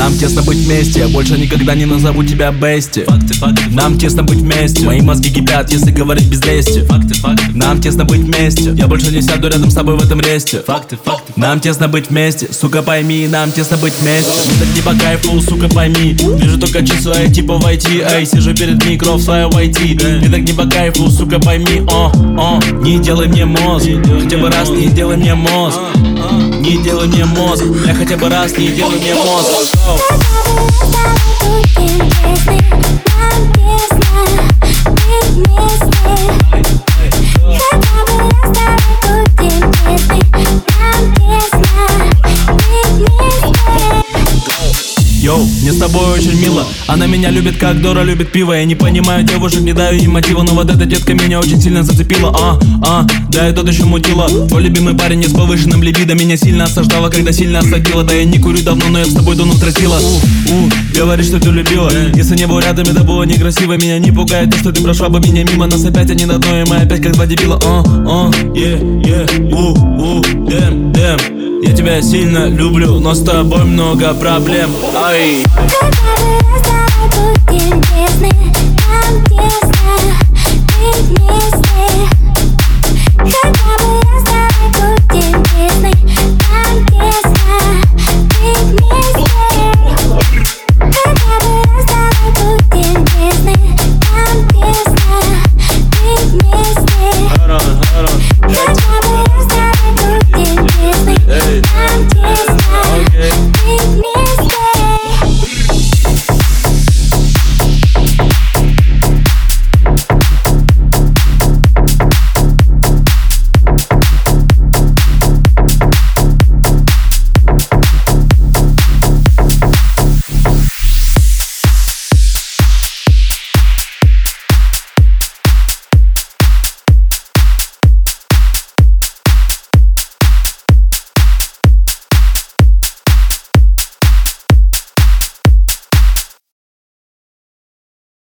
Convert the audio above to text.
нам тесно быть вместе, я больше никогда не назову тебя Бести. Факты, факты, нам тесно быть вместе, мои мозги кипят, если говорить без лести. Факты, факты, нам тесно быть вместе, я больше не сяду рядом с тобой в этом ресте. Факты, факты, нам тесно быть вместе, сука пойми, нам тесно быть вместе. Так не по кайфу, сука пойми, вижу только числа, я типа войти Эй, сижу перед микро в своей войти Мне так не по кайфу, сука пойми, о, о Не делай мне мозг, хотя бы раз не делай мне мозг. Не делай мне мозг, я хотя бы раз не делай мне мозг Oh. Тобой очень мило. Она меня любит, как Дора любит пиво. Я не понимаю девушек, не даю им мотива Но вот эта детка меня очень сильно зацепила А, а, да и тот еще мутила Твой любимый парень с повышенным либидо Меня сильно осаждала, когда сильно осадила Да я не курю давно, но я с тобой давно тротила У, у, говоришь, что ты любила. Если не был рядом, это было некрасиво Меня не пугает то, что ты прошла бы меня мимо. Нас опять они на дно, и мы опять как два дебила. А, а, е, е, у, у, дэм я тебя сильно люблю, но с тобой много проблем. Ай